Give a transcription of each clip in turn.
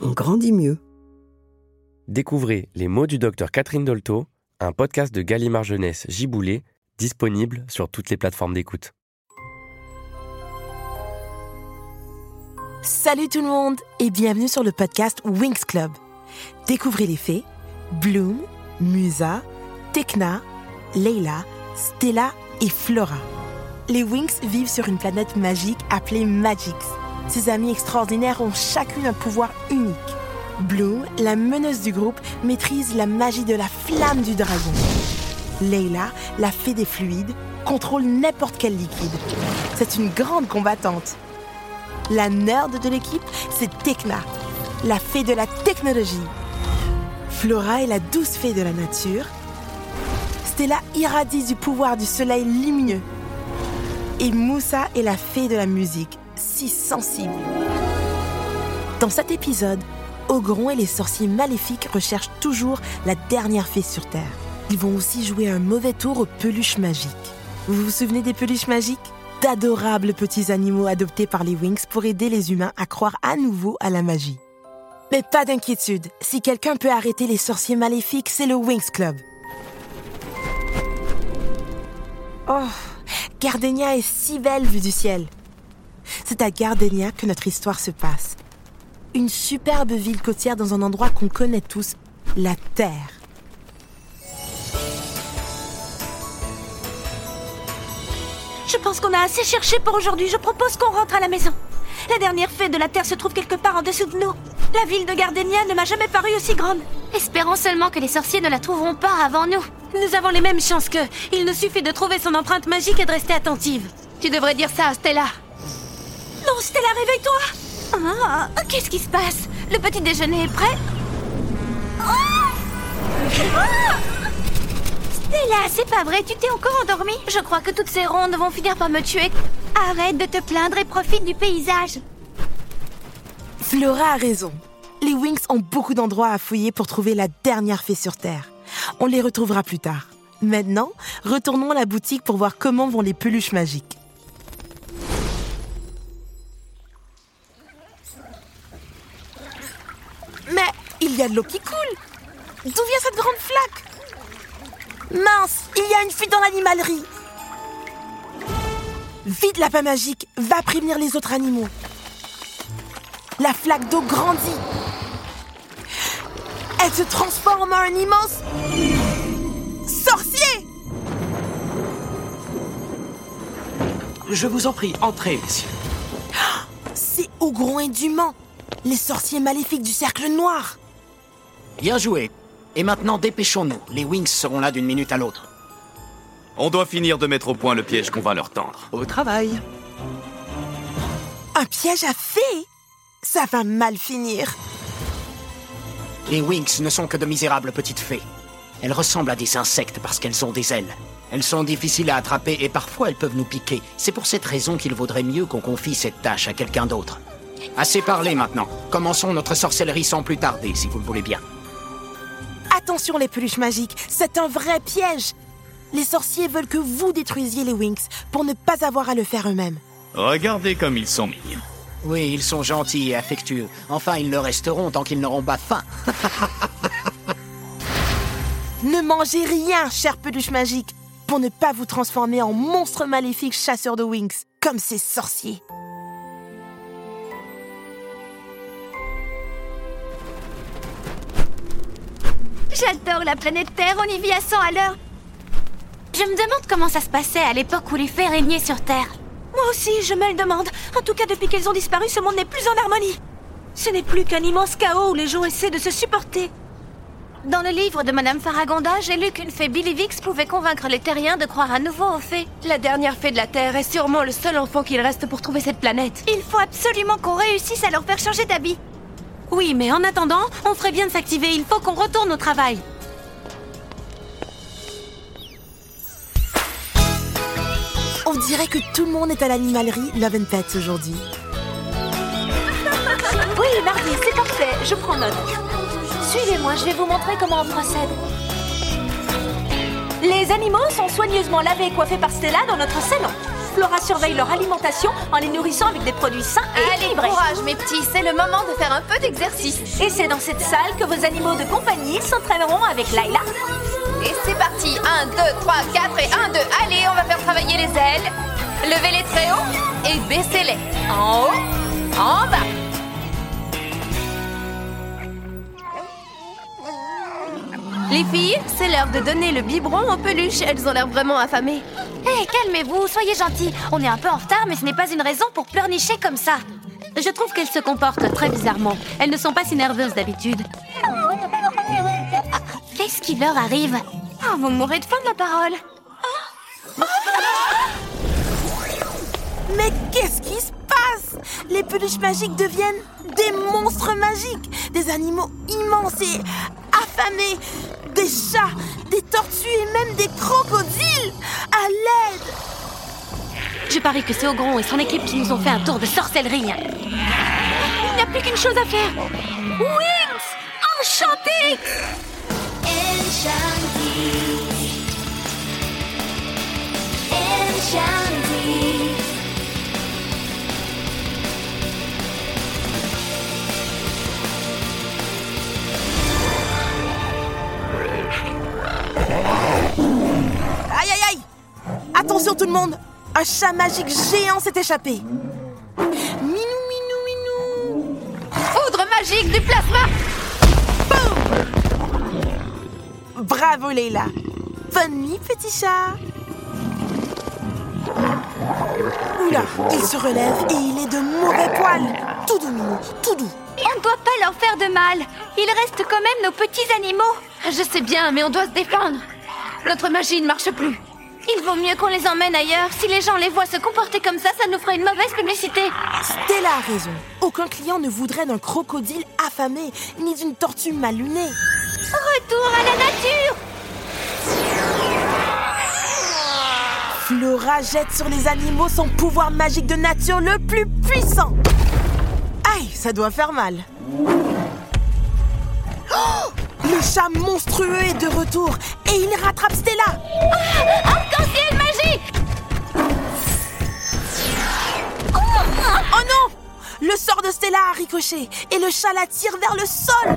on grandit mieux. Découvrez Les mots du docteur Catherine Dolto, un podcast de Gallimard Jeunesse Giboulé, disponible sur toutes les plateformes d'écoute. Salut tout le monde et bienvenue sur le podcast Wings Club. Découvrez les fées Bloom, Musa, Tekna, Leila, Stella et Flora. Les Wings vivent sur une planète magique appelée Magix. Ces amis extraordinaires ont chacune un pouvoir unique. Bloom, la meneuse du groupe, maîtrise la magie de la flamme du dragon. Leila, la fée des fluides, contrôle n'importe quel liquide. C'est une grande combattante. La nerd de l'équipe, c'est Tekna, la fée de la technologie. Flora est la douce fée de la nature. Stella irradie du pouvoir du soleil lumineux. Et Moussa est la fée de la musique, si sensible. Dans cet épisode, Ogron et les sorciers maléfiques recherchent toujours la dernière fée sur Terre. Ils vont aussi jouer un mauvais tour aux peluches magiques. Vous vous souvenez des peluches magiques? D'adorables petits animaux adoptés par les Wings pour aider les humains à croire à nouveau à la magie. Mais pas d'inquiétude, si quelqu'un peut arrêter les sorciers maléfiques, c'est le Wings Club. Oh, Gardenia est si belle vue du ciel. C'est à Gardenia que notre histoire se passe. Une superbe ville côtière dans un endroit qu'on connaît tous, la Terre. Je pense qu'on a assez cherché pour aujourd'hui. Je propose qu'on rentre à la maison. La dernière fée de la Terre se trouve quelque part en dessous de nous. La ville de Gardenia ne m'a jamais paru aussi grande. Espérons seulement que les sorciers ne la trouveront pas avant nous. Nous avons les mêmes chances qu'eux. Il nous suffit de trouver son empreinte magique et de rester attentive. Tu devrais dire ça à Stella. Non, Stella, réveille-toi Ah, qu'est-ce qui se passe? Le petit déjeuner est prêt Stella, c'est pas vrai, tu t'es encore endormie Je crois que toutes ces rondes vont finir par me tuer. Arrête de te plaindre et profite du paysage. Flora a raison. Les Wings ont beaucoup d'endroits à fouiller pour trouver la dernière fée sur Terre. On les retrouvera plus tard. Maintenant, retournons à la boutique pour voir comment vont les peluches magiques. De l'eau qui coule. D'où vient cette grande flaque? Mince, il y a une fuite dans l'animalerie. Vite, lapin magique, va prévenir les autres animaux. La flaque d'eau grandit. Elle se transforme en un immense sorcier. Je vous en prie, entrez, messieurs. C'est Ogron et Duman, les sorciers maléfiques du cercle noir. Bien joué. Et maintenant, dépêchons-nous. Les Wings seront là d'une minute à l'autre. On doit finir de mettre au point le piège qu'on va leur tendre. Au travail. Un piège à fée Ça va mal finir. Les Wings ne sont que de misérables petites fées. Elles ressemblent à des insectes parce qu'elles ont des ailes. Elles sont difficiles à attraper et parfois elles peuvent nous piquer. C'est pour cette raison qu'il vaudrait mieux qu'on confie cette tâche à quelqu'un d'autre. Assez parlé maintenant. Commençons notre sorcellerie sans plus tarder, si vous le voulez bien. Attention les peluches magiques, c'est un vrai piège. Les sorciers veulent que vous détruisiez les Winx pour ne pas avoir à le faire eux-mêmes. Regardez comme ils sont mignons. Oui, ils sont gentils et affectueux. Enfin, ils le resteront tant qu'ils n'auront pas faim. Ne mangez rien, chère peluche magique, pour ne pas vous transformer en monstre maléfique chasseur de Winx, comme ces sorciers. J'adore la planète Terre, on y vit à 100 à l'heure. Je me demande comment ça se passait à l'époque où les fées régnaient sur Terre. Moi aussi, je me le demande. En tout cas, depuis qu'elles ont disparu, ce monde n'est plus en harmonie. Ce n'est plus qu'un immense chaos où les gens essaient de se supporter. Dans le livre de Madame Faragonda, j'ai lu qu'une fée Billy Vix pouvait convaincre les terriens de croire à nouveau aux fées. La dernière fée de la Terre est sûrement le seul enfant qu'il reste pour trouver cette planète. Il faut absolument qu'on réussisse à leur faire changer d'habit. Oui, mais en attendant, on ferait bien de s'activer. Il faut qu'on retourne au travail. On dirait que tout le monde est à l'animalerie Love and Pets aujourd'hui. Oui, mardi, c'est parfait. Je prends note. Suivez-moi, je vais vous montrer comment on procède. Les animaux sont soigneusement lavés et coiffés par Stella dans notre salon. Flora surveille leur alimentation en les nourrissant avec des produits sains et Allez, équilibrés. courage mes petits, c'est le moment de faire un peu d'exercice. Et c'est dans cette salle que vos animaux de compagnie s'entraîneront avec Laila. Et c'est parti 1, 2, 3, 4 et 1, 2. Allez, on va faire travailler les ailes. Levez-les très haut et baissez-les. En haut, en bas. Les filles, c'est l'heure de donner le biberon aux peluches. Elles ont l'air vraiment affamées. Hé, calmez-vous, soyez gentils. On est un peu en retard, mais ce n'est pas une raison pour pleurnicher comme ça. Je trouve qu'elles se comportent très bizarrement. Elles ne sont pas si nerveuses d'habitude. Qu'est-ce qui leur arrive? Oh, vous mourrez de faim de la parole. Mais qu'est-ce qui se passe? Les peluches magiques deviennent des monstres magiques, des animaux immenses et affamés, des chats, des tortues et même des crocodiles. À l'aide Je parie que c'est Ogron et son équipe qui nous ont fait un tour de sorcellerie. Il n'y a plus qu'une chose à faire. Wings Enchanté Aïe Attention tout le monde. Un chat magique géant s'est échappé. Minou minou minou. Foudre magique du plasma. Bravo Leila Bonne nuit petit chat. Oula, il se relève et il est de mauvais poil. Tout doux minou, tout doux. On ne doit pas leur faire de mal. Ils restent quand même nos petits animaux. Je sais bien, mais on doit se défendre. Notre magie ne marche plus. Il vaut mieux qu'on les emmène ailleurs. Si les gens les voient se comporter comme ça, ça nous fera une mauvaise publicité. Stella a raison. Aucun client ne voudrait d'un crocodile affamé, ni d'une tortue mal lunée. Retour à la nature Flora jette sur les animaux son pouvoir magique de nature le plus puissant. Aïe, ça doit faire mal. Oh le chat monstrueux est de retour et il rattrape Stella. De Stella a ricoché et le chat la tire vers le sol.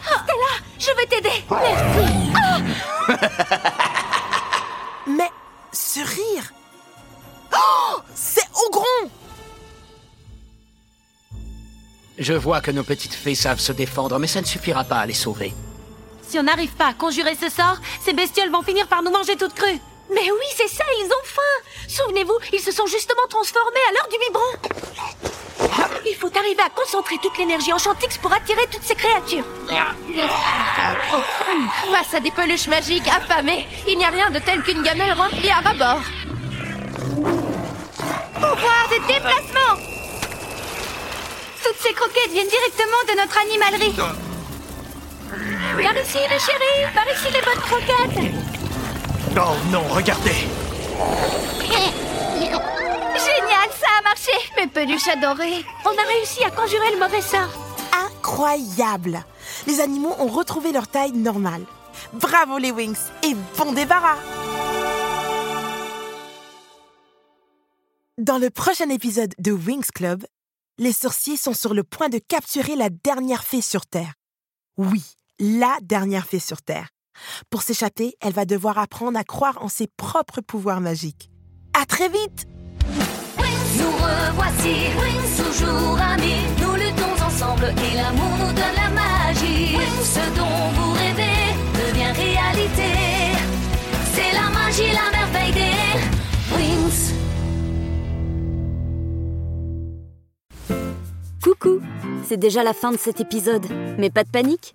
Stella, je vais t'aider. Merci. Mais ce rire... Oh C'est Ogron Je vois que nos petites fées savent se défendre, mais ça ne suffira pas à les sauver. Si on n'arrive pas à conjurer ce sort, ces bestioles vont finir par nous manger toutes crues. Mais oui, c'est ça, ils ont faim. Souvenez-vous, ils se sont justement transformés à l'heure du biberon. Il faut arriver à concentrer toute l'énergie en Chantix pour attirer toutes ces créatures. Face à des peluches magiques affamées, il n'y a rien de tel qu'une gamelle remplie à rabord. Pouvoir de déplacement Toutes ces croquettes viennent directement de notre animalerie. Par ici, les chéris Par ici, les bonnes croquettes Oh non, regardez Génial, ça a marché Mes peluche adorée. On a réussi à conjurer le mauvais sort. Incroyable Les animaux ont retrouvé leur taille normale. Bravo les Wings et bon débarras Dans le prochain épisode de Wings Club, les sorciers sont sur le point de capturer la dernière fée sur Terre. Oui, la dernière fée sur Terre. Pour s'échapper, elle va devoir apprendre à croire en ses propres pouvoirs magiques. À très vite Nous revoici, toujours amis. Nous luttons ensemble et l'amour nous donne la magie. Ce dont vous rêvez devient réalité. C'est la magie, la merveille des Wings. Coucou C'est déjà la fin de cet épisode, mais pas de panique